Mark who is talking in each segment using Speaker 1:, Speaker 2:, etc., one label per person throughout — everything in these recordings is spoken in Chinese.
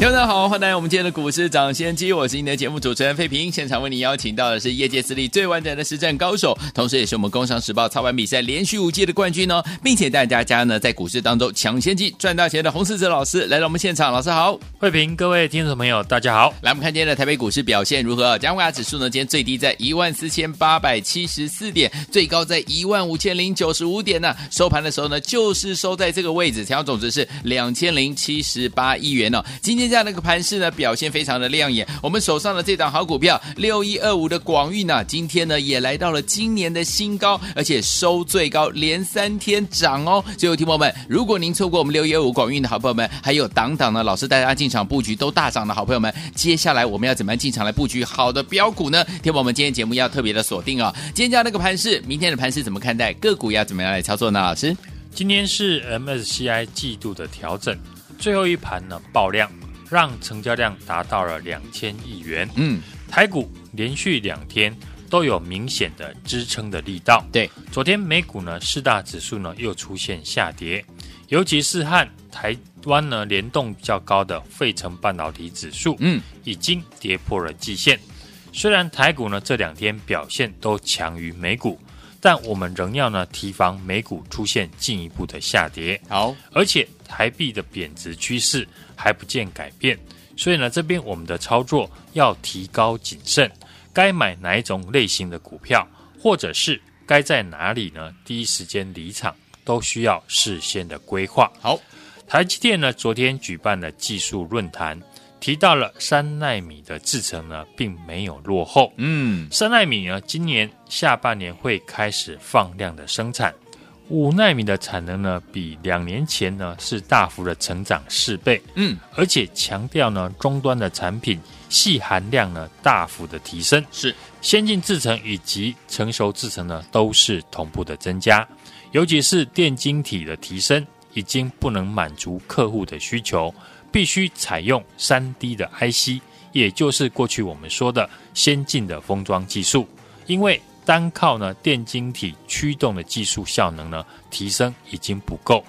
Speaker 1: 听众大家好，欢迎来到我们今天的股市涨先机，我是你的节目主持人费平。现场为你邀请到的是业界资历最完整的实战高手，同时也是我们《工商时报》操盘比赛连续五届的冠军哦，并且带大家呢在股市当中抢先机赚大钱的洪世哲老师来到我们现场。老师好，
Speaker 2: 费平，各位听众朋友大家好。
Speaker 1: 来，我们看今天的台北股市表现如何？加权指数呢，今天最低在一万四千八百七十四点，最高在一万五千零九十五点呢。收盘的时候呢，就是收在这个位置，成交总值是两千零七十八亿元哦。今天这样的一个盘势呢。表现非常的亮眼，我们手上的这档好股票六一二五的广运呢，今天呢也来到了今年的新高，而且收最高，连三天涨哦。最后，听友们，如果您错过我们六一二五广运的好朋友们，还有档档呢，老师带大家进场布局都大涨的好朋友们，接下来我们要怎么样进场来布局好的标股呢？听我们今天节目要特别的锁定哦。今天这样那个盘势，明天的盘势怎么看待？个股要怎么样来操作呢？老师，
Speaker 2: 今天是 MSCI 季度的调整，最后一盘呢爆量。让成交量达到了两千亿元。嗯，台股连续两天都有明显的支撑的力道。
Speaker 1: 对，
Speaker 2: 昨天美股呢四大指数呢又出现下跌，尤其是和台湾呢联动比较高的费城半导体指数，嗯，已经跌破了季线。虽然台股呢这两天表现都强于美股，但我们仍要呢提防美股出现进一步的下跌。
Speaker 1: 好，
Speaker 2: 而且台币的贬值趋势。还不见改变，所以呢，这边我们的操作要提高谨慎，该买哪一种类型的股票，或者是该在哪里呢？第一时间离场，都需要事先的规划。
Speaker 1: 好，
Speaker 2: 台积电呢，昨天举办了技术论坛，提到了三奈米的制程呢，并没有落后。嗯，三奈米呢，今年下半年会开始放量的生产。五纳米的产能呢，比两年前呢是大幅的成长四倍，嗯，而且强调呢，终端的产品细含量呢大幅的提升，
Speaker 1: 是。
Speaker 2: 先进制程以及成熟制程呢都是同步的增加，尤其是电晶体的提升，已经不能满足客户的需求，必须采用三 D 的 IC，也就是过去我们说的先进的封装技术，因为。单靠呢电晶体驱动的技术效能呢提升已经不够，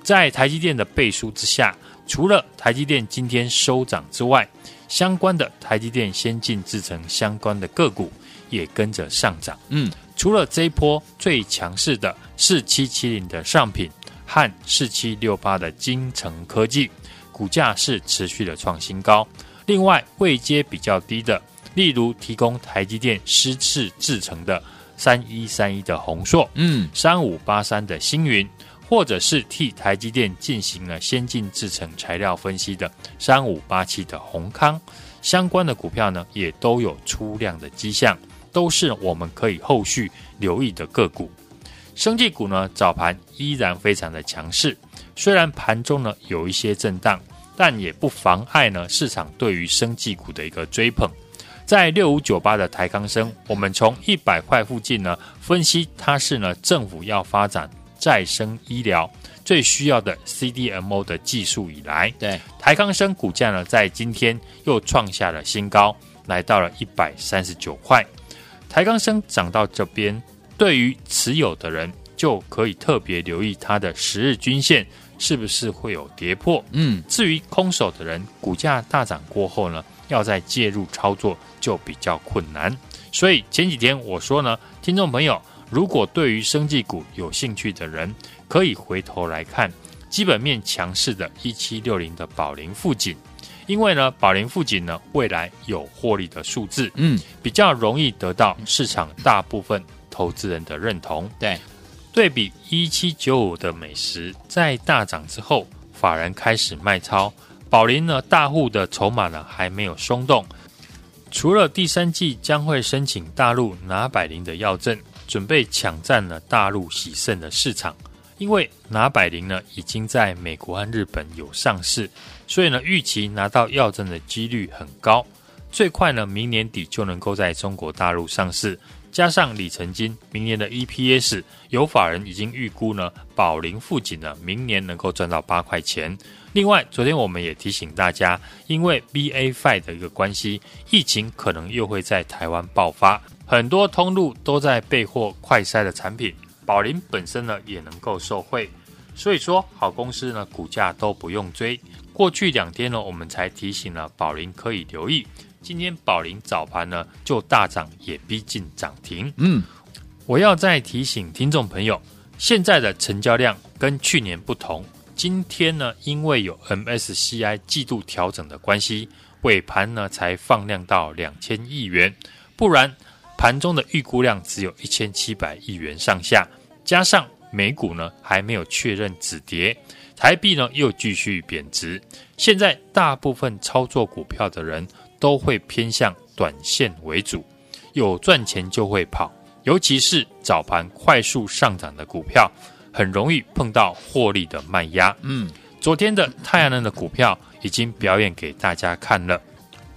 Speaker 2: 在台积电的背书之下，除了台积电今天收涨之外，相关的台积电先进制程相关的个股也跟着上涨。嗯，除了这一波最强势的四七七零的上品和四七六八的精成科技，股价是持续的创新高。另外位阶比较低的。例如提供台积电湿次制成的三一三一的宏硕，嗯，三五八三的星云，或者是替台积电进行了先进制成材料分析的三五八七的宏康，相关的股票呢，也都有出量的迹象，都是我们可以后续留意的个股。生技股呢，早盘依然非常的强势，虽然盘中呢有一些震荡，但也不妨碍呢市场对于生技股的一个追捧。在六五九八的台康生，我们从一百块附近呢分析，它是呢政府要发展再生医疗最需要的 CDMO 的技术以来，
Speaker 1: 对
Speaker 2: 台康生股价呢在今天又创下了新高，来到了一百三十九块。台康生涨到这边，对于持有的人就可以特别留意它的十日均线是不是会有跌破。嗯，至于空手的人，股价大涨过后呢，要再介入操作就比较困难，所以前几天我说呢，听众朋友，如果对于生技股有兴趣的人，可以回头来看基本面强势的一七六零的宝林富锦，因为呢，宝林富锦呢未来有获利的数字，嗯，比较容易得到市场大部分投资人的认同。
Speaker 1: 对，
Speaker 2: 对比一七九五的美食，在大涨之后，法人开始卖超。宝林呢，大户的筹码呢还没有松动，除了第三季将会申请大陆拿百灵的药证，准备抢占了大陆喜胜的市场。因为拿百灵呢已经在美国和日本有上市，所以呢预期拿到药证的几率很高，最快呢明年底就能够在中国大陆上市，加上里程金，明年的 EPS 有法人已经预估呢，宝林富锦呢，明年能够赚到八块钱。另外，昨天我们也提醒大家，因为 BA.5 的一个关系，疫情可能又会在台湾爆发，很多通路都在备货快筛的产品，宝林本身呢也能够受惠。所以说，好公司呢股价都不用追。过去两天呢，我们才提醒了宝林可以留意。今天宝林早盘呢就大涨，也逼近涨停。嗯，我要再提醒听众朋友，现在的成交量跟去年不同。今天呢，因为有 MSCI 季度调整的关系，尾盘呢才放量到两千亿元，不然盘中的预估量只有一千七百亿元上下。加上美股呢还没有确认止跌，台币呢又继续贬值。现在大部分操作股票的人，都会偏向短线为主，有赚钱就会跑，尤其是早盘快速上涨的股票，很容易碰到获利的卖压。嗯，昨天的太阳能的股票已经表演给大家看了。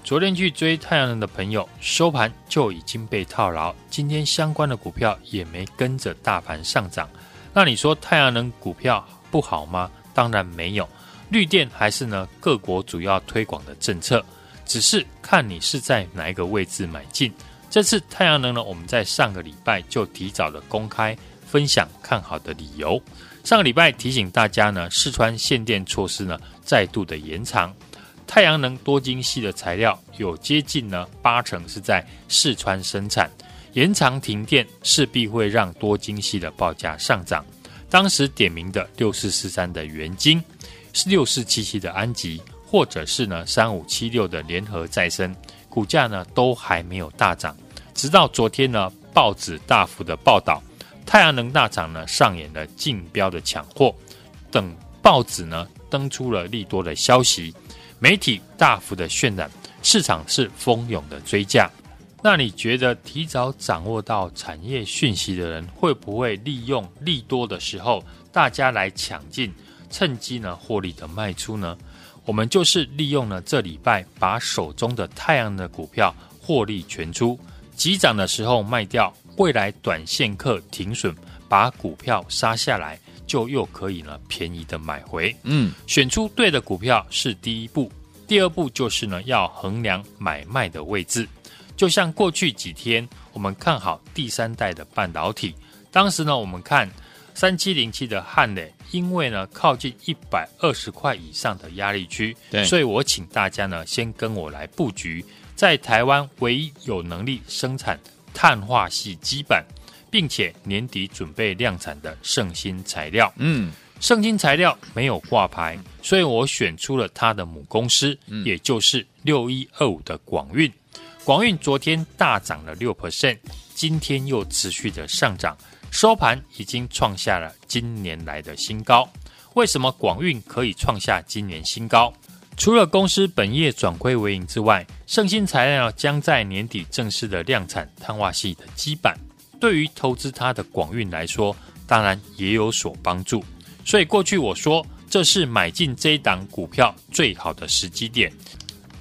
Speaker 2: 昨天去追太阳能的朋友，收盘就已经被套牢，今天相关的股票也没跟着大盘上涨。那你说太阳能股票不好吗？当然没有，绿电还是呢各国主要推广的政策。只是看你是在哪一个位置买进。这次太阳能呢，我们在上个礼拜就提早的公开分享看好的理由。上个礼拜提醒大家呢，四川限电措施呢再度的延长。太阳能多晶系的材料有接近呢八成是在四川生产，延长停电势必会让多晶系的报价上涨。当时点名的六四四三的元晶，是六四七七的安吉。或者是呢，三五七六的联合再生股价呢都还没有大涨，直到昨天呢，报纸大幅的报道，太阳能大厂呢上演了竞标的抢货，等报纸呢登出了利多的消息，媒体大幅的渲染，市场是蜂拥的追价。那你觉得提早掌握到产业讯息的人，会不会利用利多的时候，大家来抢进，趁机呢获利的卖出呢？我们就是利用了这礼拜，把手中的太阳能的股票获利全出，急涨的时候卖掉，未来短线客停损，把股票杀下来，就又可以呢便宜的买回。嗯，选出对的股票是第一步，第二步就是呢要衡量买卖的位置。就像过去几天我们看好第三代的半导体，当时呢我们看。三七零七的汉磊，因为呢靠近一百二十块以上的压力区，对，所以我请大家呢先跟我来布局，在台湾唯一有能力生产碳化系基板，并且年底准备量产的圣芯材料。嗯，圣芯材料没有挂牌，所以我选出了它的母公司，嗯、也就是六一二五的广运。广运昨天大涨了六 percent，今天又持续的上涨。收盘已经创下了今年来的新高。为什么广运可以创下今年新高？除了公司本业转亏为盈之外，圣芯材料将在年底正式的量产碳化矽的基板，对于投资它的广运来说，当然也有所帮助。所以过去我说，这是买进这一档股票最好的时机点。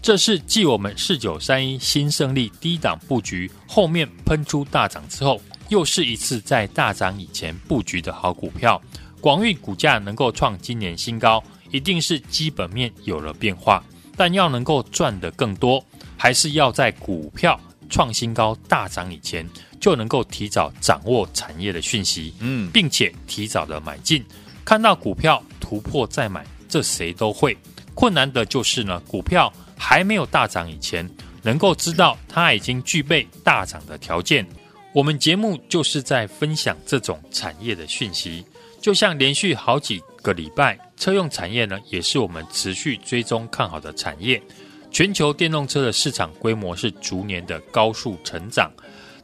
Speaker 2: 这是继我们四九三一新胜利低档布局后面喷出大涨之后。又是一次在大涨以前布局的好股票，广运股价能够创今年新高，一定是基本面有了变化。但要能够赚得更多，还是要在股票创新高大涨以前，就能够提早掌握产业的讯息，嗯，并且提早的买进。看到股票突破再买，这谁都会。困难的就是呢，股票还没有大涨以前，能够知道它已经具备大涨的条件。我们节目就是在分享这种产业的讯息，就像连续好几个礼拜，车用产业呢，也是我们持续追踪看好的产业。全球电动车的市场规模是逐年的高速成长，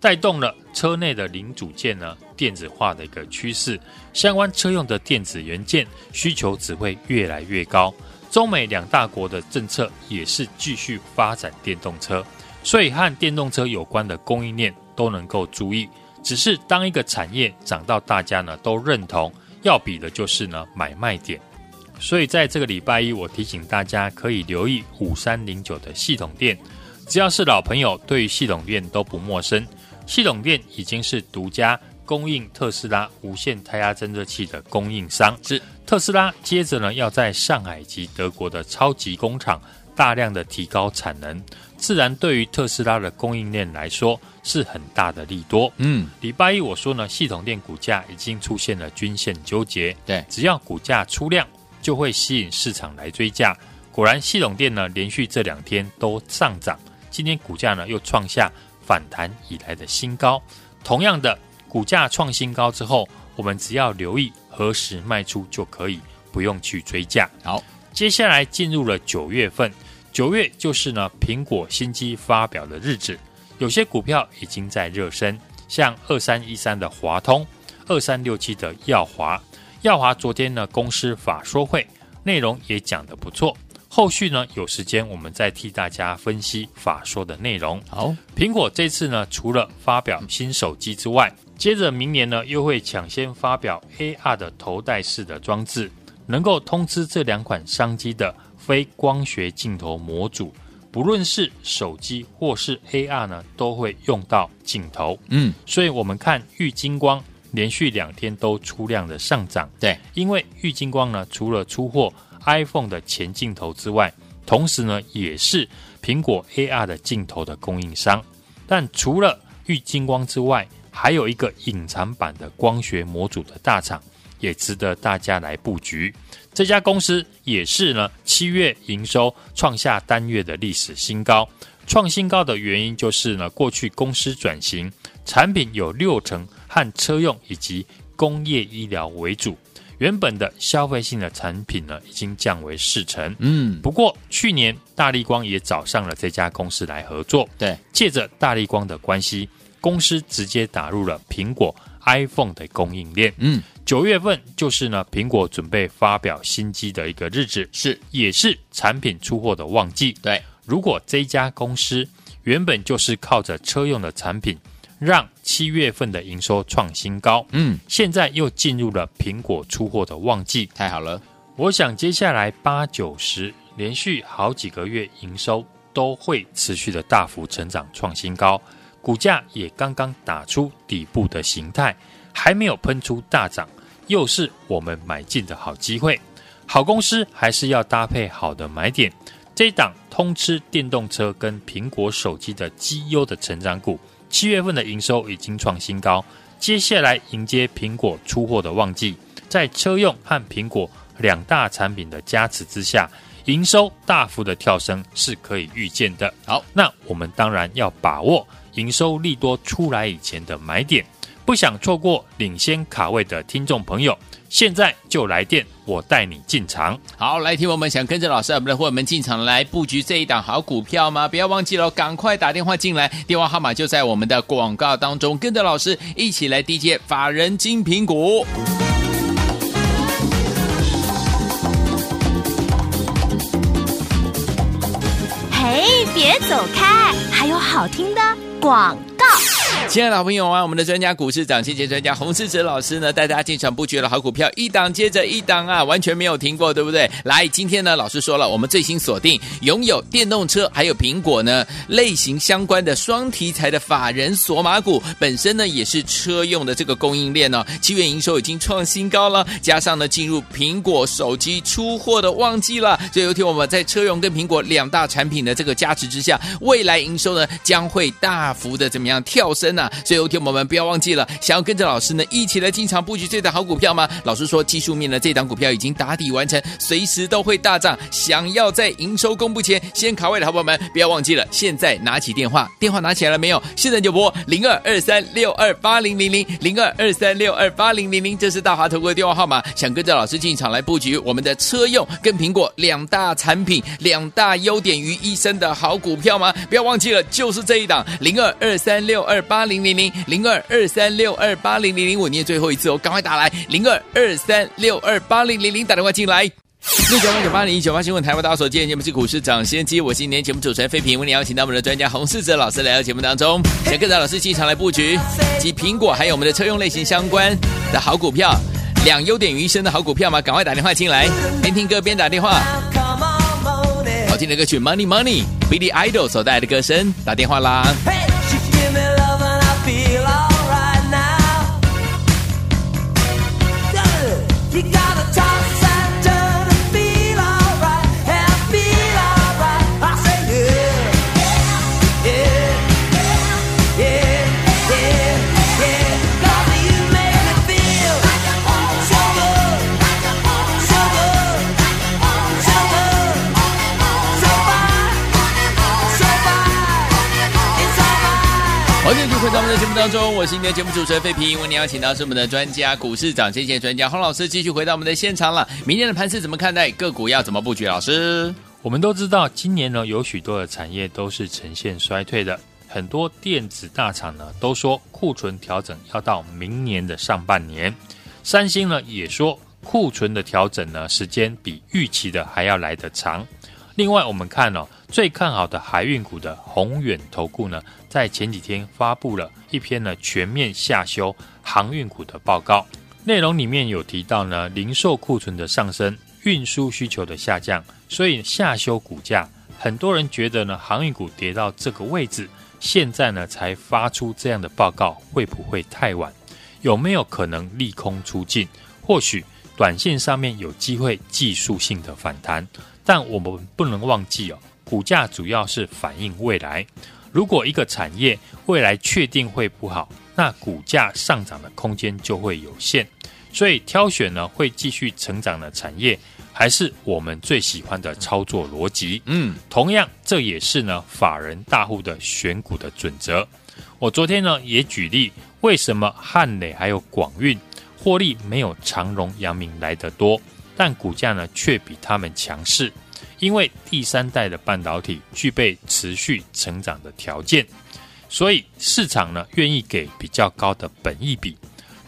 Speaker 2: 带动了车内的零组件呢电子化的一个趋势，相关车用的电子元件需求只会越来越高。中美两大国的政策也是继续发展电动车，所以和电动车有关的供应链。都能够注意，只是当一个产业涨到大家呢都认同，要比的就是呢买卖点。所以在这个礼拜一，我提醒大家可以留意五三零九的系统电，只要是老朋友，对于系统电都不陌生。系统电已经是独家供应特斯拉无线胎压侦测器的供应商。
Speaker 1: 是
Speaker 2: 特斯拉接着呢，要在上海及德国的超级工厂大量的提高产能，自然对于特斯拉的供应链来说是很大的利多。
Speaker 1: 嗯，
Speaker 2: 礼拜一我说呢，系统电股价已经出现了均线纠结，
Speaker 1: 对，
Speaker 2: 只要股价出量，就会吸引市场来追价。果然，系统电呢连续这两天都上涨，今天股价呢又创下。反弹以来的新高，同样的股价创新高之后，我们只要留意何时卖出就可以，不用去追价。
Speaker 1: 好，
Speaker 2: 接下来进入了九月份，九月就是呢苹果新机发表的日子，有些股票已经在热身，像二三一三的华通，二三六七的耀华，耀华昨天呢公司法说会内容也讲得不错。后续呢，有时间我们再替大家分析法说的内容。
Speaker 1: 好，
Speaker 2: 苹果这次呢，除了发表新手机之外，接着明年呢，又会抢先发表 AR 的头戴式的装置，能够通知这两款商机的非光学镜头模组，不论是手机或是 AR 呢，都会用到镜头。
Speaker 1: 嗯，
Speaker 2: 所以我们看玉金光连续两天都出量的上涨。
Speaker 1: 对，
Speaker 2: 因为玉金光呢，除了出货。iPhone 的前镜头之外，同时呢也是苹果 AR 的镜头的供应商。但除了玉金光之外，还有一个隐藏版的光学模组的大厂，也值得大家来布局。这家公司也是呢，七月营收创下单月的历史新高。创新高的原因就是呢，过去公司转型，产品有六成和车用以及工业医疗为主。原本的消费性的产品呢，已经降为四成。
Speaker 1: 嗯，
Speaker 2: 不过去年大力光也找上了这家公司来合作。
Speaker 1: 对，
Speaker 2: 借着大力光的关系，公司直接打入了苹果 iPhone 的供应链。嗯，九月份就是呢，苹果准备发表新机的一个日子，
Speaker 1: 是
Speaker 2: 也是产品出货的旺季。
Speaker 1: 对，
Speaker 2: 如果这家公司原本就是靠着车用的产品。让七月份的营收创新高，
Speaker 1: 嗯，
Speaker 2: 现在又进入了苹果出货的旺季，
Speaker 1: 太好了。
Speaker 2: 我想接下来八九十连续好几个月营收都会持续的大幅成长创新高，股价也刚刚打出底部的形态，还没有喷出大涨，又是我们买进的好机会。好公司还是要搭配好的买点，这一档通吃电动车跟苹果手机的绩优的成长股。七月份的营收已经创新高，接下来迎接苹果出货的旺季，在车用和苹果两大产品的加持之下，营收大幅的跳升是可以预见的。好，那我们当然要把握营收利多出来以前的买点，不想错过领先卡位的听众朋友。现在就来电，我带你进场。
Speaker 1: 好，来听我们想跟着老师，我们的伙伴们进场来布局这一档好股票吗？不要忘记了，赶快打电话进来，电话号码就在我们的广告当中。跟着老师一起来低接法人精品股。
Speaker 3: 别走开，还有好听的广。
Speaker 1: 亲爱的老朋友啊，我们的专家股市长，谢谢专家洪世哲老师呢，带大家进场布局了好股票，一档接着一档啊，完全没有停过，对不对？来，今天呢，老师说了，我们最新锁定拥有电动车还有苹果呢类型相关的双题材的法人索马股，本身呢也是车用的这个供应链哦，七月营收已经创新高了，加上呢进入苹果手机出货的旺季了，所以有天我们在车用跟苹果两大产品的这个加持之下，未来营收呢将会大幅的怎么样跳升？所以，有天我们不要忘记了，想要跟着老师呢一起来进场布局这档好股票吗？老师说，技术面的这档股票已经打底完成，随时都会大涨。想要在营收公布前先卡位的好朋友们，不要忘记了，现在拿起电话，电话拿起来了没有？现在就拨零二二三六二八零零零零二二三六二八零零零，这是大华投顾的电话号码。想跟着老师进场来布局我们的车用跟苹果两大产品、两大优点于一身的好股票吗？不要忘记了，就是这一档零二二三六二八。零零零零二二三六二八零零零，我念最后一次哦，赶快打来零二二三六二八零零零，打电话进来。六九八九八零一九八新闻台湾大家所见节目是股市涨先机，我是今天节目主持人费平，为你邀请到我们的专家洪世哲老师来到节目当中，想跟着老师进场来布局，及苹果还有我们的车用类型相关的好股票，两优点于一身的好股票吗？赶快打电话进来，边听歌边打电话。好听的歌曲 Money Money，Billy Idol 所带来的歌声，打电话啦。我们的节目当中，我是今天的节目主持人费平。为您邀请到是我们的专家，股市涨跌线专家洪老师，继续回到我们的现场了。明天的盘势怎么看待？个股要怎么布局？老师，
Speaker 2: 我们都知道，今年呢有许多的产业都是呈现衰退的，很多电子大厂呢都说库存调整要到明年的上半年。三星呢也说库存的调整呢时间比预期的还要来得长。另外，我们看哦，最看好的海运股的宏远投顾呢，在前几天发布了一篇呢全面下修航运股的报告，内容里面有提到呢，零售库存的上升，运输需求的下降，所以下修股价。很多人觉得呢，航运股跌到这个位置，现在呢才发出这样的报告，会不会太晚？有没有可能利空出尽？或许短线上面有机会技术性的反弹。但我们不能忘记哦，股价主要是反映未来。如果一个产业未来确定会不好，那股价上涨的空间就会有限。所以挑选呢，会继续成长的产业，还是我们最喜欢的操作逻辑。嗯，同样这也是呢法人大户的选股的准则。我昨天呢也举例，为什么汉磊还有广运获利没有长荣、阳明来得多？但股价呢却比他们强势，因为第三代的半导体具备持续成长的条件，所以市场呢愿意给比较高的本益比。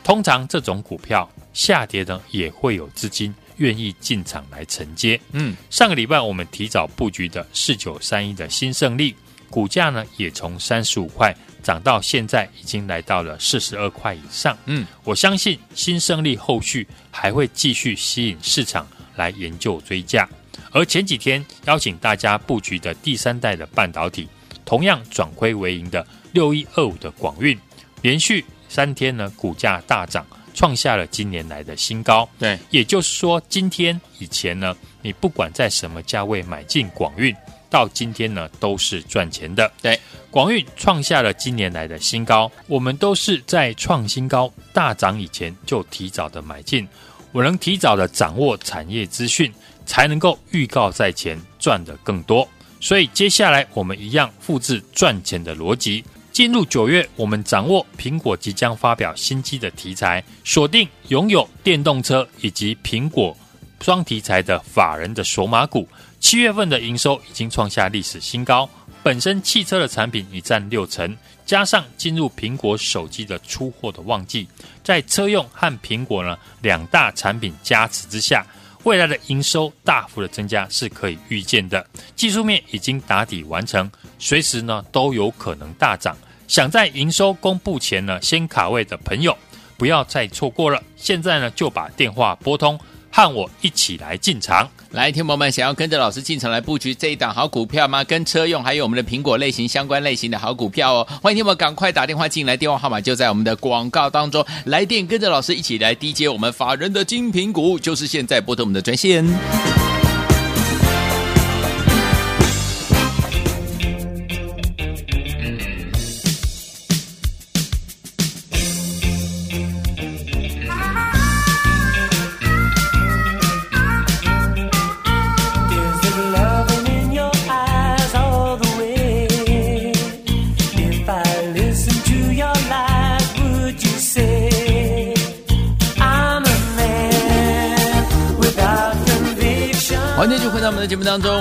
Speaker 2: 通常这种股票下跌呢也会有资金愿意进场来承接。嗯，上个礼拜我们提早布局的四九三一的新胜利，股价呢也从三十五块。涨到现在已经来到了四十二块以上，嗯，我相信新胜利后续还会继续吸引市场来研究追价。而前几天邀请大家布局的第三代的半导体，同样转亏为盈的六一二五的广运，连续三天呢股价大涨，创下了今年来的新高。对，也就是说，今天以前呢，你不管在什么价位买进广运。到今天呢，都是赚钱的。对，广运创下了今年来的新高，我们都是在创新高大涨以前就提早的买进。我能提早的掌握产业资讯，才能够预告在前，赚得更多。所以接下来我们一样复制赚钱的逻辑。进入九月，我们掌握苹果即将发表新机的题材，锁定拥有电动车以及苹果双题材的法人的索马股。七月份的营收已经创下历史新高，本身汽车的产品已占六成，加上进入苹果手机的出货的旺季，在车用和苹果呢两大产品加持之下，未来的营收大幅的增加是可以预见的。技术面已经打底完成，随时呢都有可能大涨。想在营收公布前呢先卡位的朋友，不要再错过了。现在呢就把电话拨通。让我一起来进场，
Speaker 1: 来，听友们想要跟着老师进场来布局这一档好股票吗？跟车用还有我们的苹果类型相关类型的好股票哦，欢迎听友们赶快打电话进来，电话号码就在我们的广告当中，来电跟着老师一起来 DJ 我们法人的精品股，就是现在拨通我们的专线。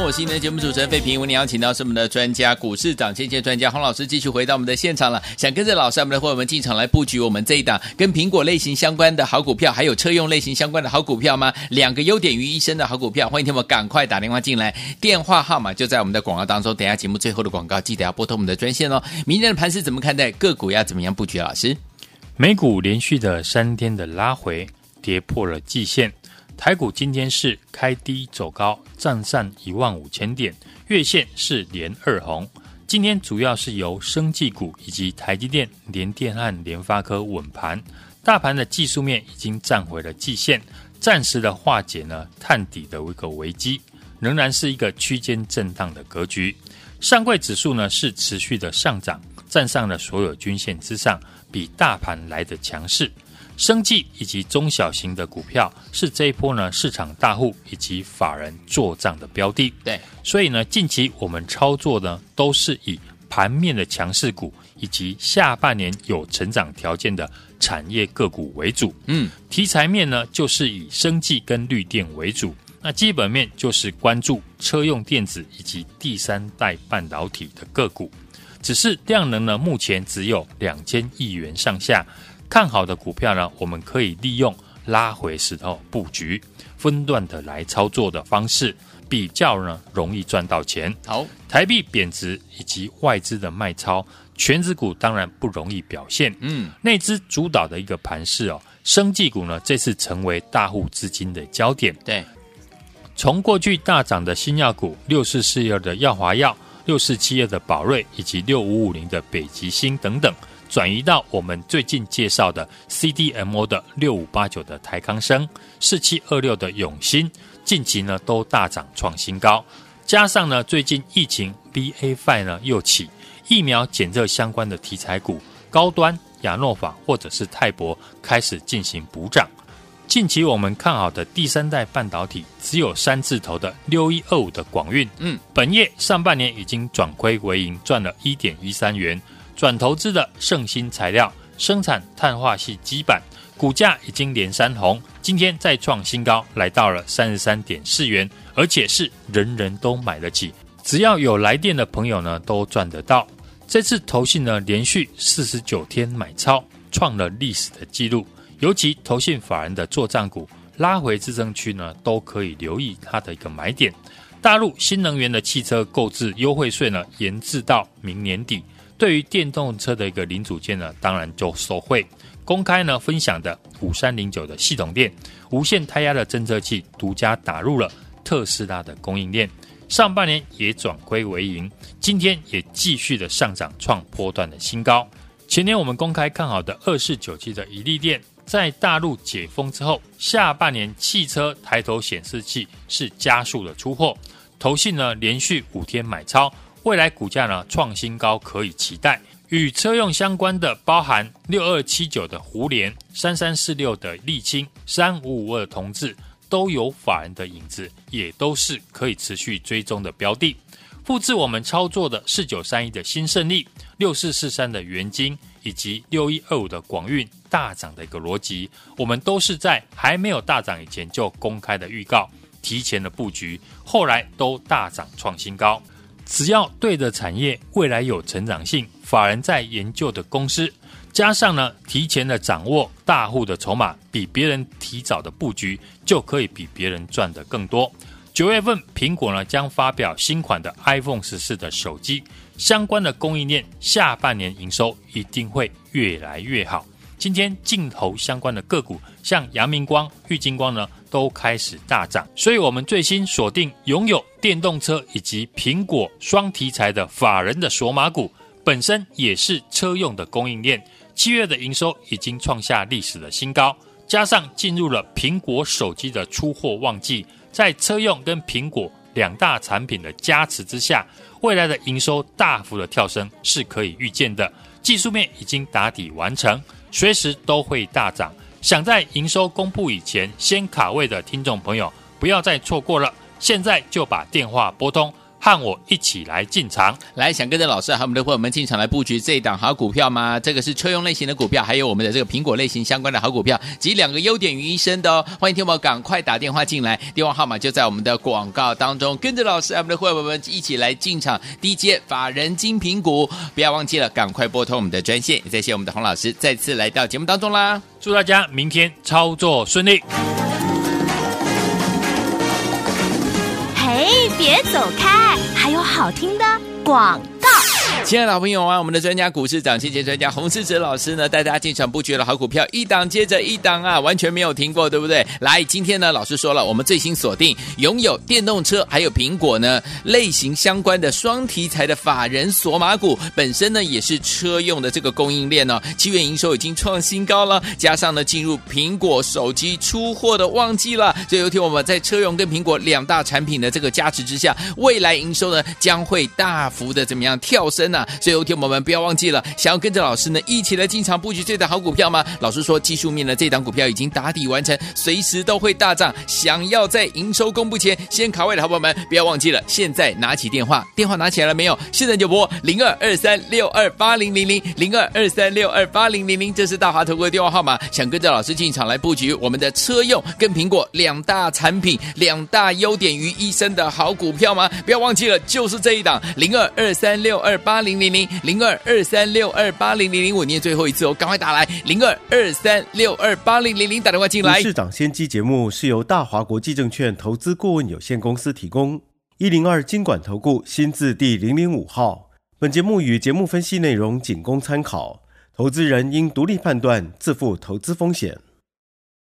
Speaker 1: 我是今天的节目主持人费平。为您邀请到是我们的专家，股市涨跌线专家洪老师，继续回到我们的现场了。想跟着老师，我们的伙伴们进场来布局我们这一档跟苹果类型相关的好股票，还有车用类型相关的好股票吗？两个优点于一身的好股票，欢迎听我们赶快打电话进来，电话号码就在我们的广告当中。等下节目最后的广告，记得要拨通我们的专线哦。明天的盘势怎么看待？个股要怎么样布局？老师，
Speaker 2: 美股连续的三天的拉回，跌破了季线。台股今天是开低走高，站上一万五千点，月线是连二红。今天主要是由生技股以及台积电、联电和联发科稳盘。大盘的技术面已经站回了季线，暂时的化解呢探底的一个危机，仍然是一个区间震荡的格局。上柜指数呢是持续的上涨，站上了所有均线之上，比大盘来得强势。生技以及中小型的股票是这一波呢市场大户以及法人做账的标的。对，所以呢近期我们操作呢都是以盘面的强势股以及下半年有成长条件的产业个股为主。
Speaker 1: 嗯，
Speaker 2: 题材面呢，就是以生技跟绿电为主。那基本面就是关注车用电子以及第三代半导体的个股。只是量能呢，目前只有两千亿元上下。看好的股票呢，我们可以利用拉回时候布局，分段的来操作的方式，比较呢容易赚到钱。
Speaker 1: 好，
Speaker 2: 台币贬值以及外资的卖超，全指股当然不容易表现。
Speaker 1: 嗯，
Speaker 2: 内资主导的一个盘势哦，生技股呢这次成为大户资金的焦点。
Speaker 1: 对，
Speaker 2: 从过去大涨的新药股六四四二的耀华药、六四七二的宝瑞以及六五五零的北极星等等。转移到我们最近介绍的 CDMO 的六五八九的台康生、四七二六的永新，近期呢都大涨创新高。加上呢最近疫情 BA five 呢又起，疫苗检测相关的题材股，高端亚诺法或者是泰博开始进行补涨。近期我们看好的第三代半导体，只有三字头的六一二五的广运，嗯，本业上半年已经转亏为盈，赚了一点一三元。转投资的圣兴材料生产碳化系基板，股价已经连三红，今天再创新高，来到了三十三点四元，而且是人人都买得起，只要有来电的朋友呢都赚得到。这次投信呢连续四十九天买超，创了历史的记录，尤其投信法人的作帐股拉回支撑区呢，都可以留意它的一个买点。大陆新能源的汽车购置优惠税呢延至到明年底。对于电动车的一个零组件呢，当然就受惠。公开呢分享的五三零九的系统电无线胎压的侦测器，独家打入了特斯拉的供应链，上半年也转亏为盈，今天也继续的上涨，创波段的新高。前年我们公开看好的二四九七的怡利电，在大陆解封之后，下半年汽车抬头显示器是加速的出货，投信呢连续五天买超。未来股价呢创新高，可以期待。与车用相关的，包含六二七九的胡联、三三四六的沥青、三五五二同志，都有法人的影子，也都是可以持续追踪的标的。复制我们操作的四九三一的新胜利、六四四三的元金以及六一二五的广运大涨的一个逻辑，我们都是在还没有大涨以前就公开的预告，提前的布局，后来都大涨创新高。只要对的产业未来有成长性，法人在研究的公司，加上呢提前的掌握大户的筹码，比别人提早的布局，就可以比别人赚得更多。九月份苹果呢将发表新款的 iPhone 十四的手机，相关的供应链下半年营收一定会越来越好。今天镜头相关的个股，像阳明光、玉晶光呢，都开始大涨。所以，我们最新锁定拥有电动车以及苹果双题材的法人的索马股，本身也是车用的供应链。七月的营收已经创下历史的新高，加上进入了苹果手机的出货旺季，在车用跟苹果两大产品的加持之下，未来的营收大幅的跳升是可以预见的。技术面已经打底完成。随时都会大涨，想在营收公布以前先卡位的听众朋友，不要再错过了。现在就把电话拨通。和我一起来进场，
Speaker 1: 来想跟着老师和我们的伙伴们进场来布局这一档好股票吗？这个是车用类型的股票，还有我们的这个苹果类型相关的好股票，及两个优点于一身的哦。欢迎听我赶快打电话进来，电话号码就在我们的广告当中。跟着老师和我们的伙伴们一起来进场低阶法人精品股，不要忘记了，赶快拨通我们的专线。也谢谢我们的洪老师再次来到节目当中啦，
Speaker 2: 祝大家明天操作顺利。
Speaker 3: 嘿，别走开，好听的广告。
Speaker 1: 亲爱的老朋友啊，我们的专家股市长，谢谢专家洪世哲老师呢，带大家进场布局了好股票，一档接着一档啊，完全没有停过，对不对？来，今天呢，老师说了，我们最新锁定拥有电动车还有苹果呢类型相关的双题材的法人索马股，本身呢也是车用的这个供应链哦，七月营收已经创新高了，加上呢进入苹果手机出货的旺季了，所以有天我们在车用跟苹果两大产品的这个加持之下，未来营收呢将会大幅的怎么样跳升呢？啊。所以，有天我们不要忘记了，想要跟着老师呢一起来进场布局这档好股票吗？老师说，技术面的这档股票已经打底完成，随时都会大涨。想要在营收公布前先卡位的好朋友们，不要忘记了，现在拿起电话，电话拿起来了没有？现在就拨零二二三六二八零零零零二二三六二八零零零，这是大华投顾的电话号码。想跟着老师进场来布局我们的车用跟苹果两大产品、两大优点于一身的好股票吗？不要忘记了，就是这一档零二二三六二八零零零零零二二三六二八零零零，我念最后一次哦，赶快打来零二二三六二八零零零，打电话进来。
Speaker 4: 市长先机节目是由大华国际证券投资顾问有限公司提供，一零二经管投顾新字第零零五号。本节目与节目分析内容仅供参考，投资人应独立判断，自负投资风险。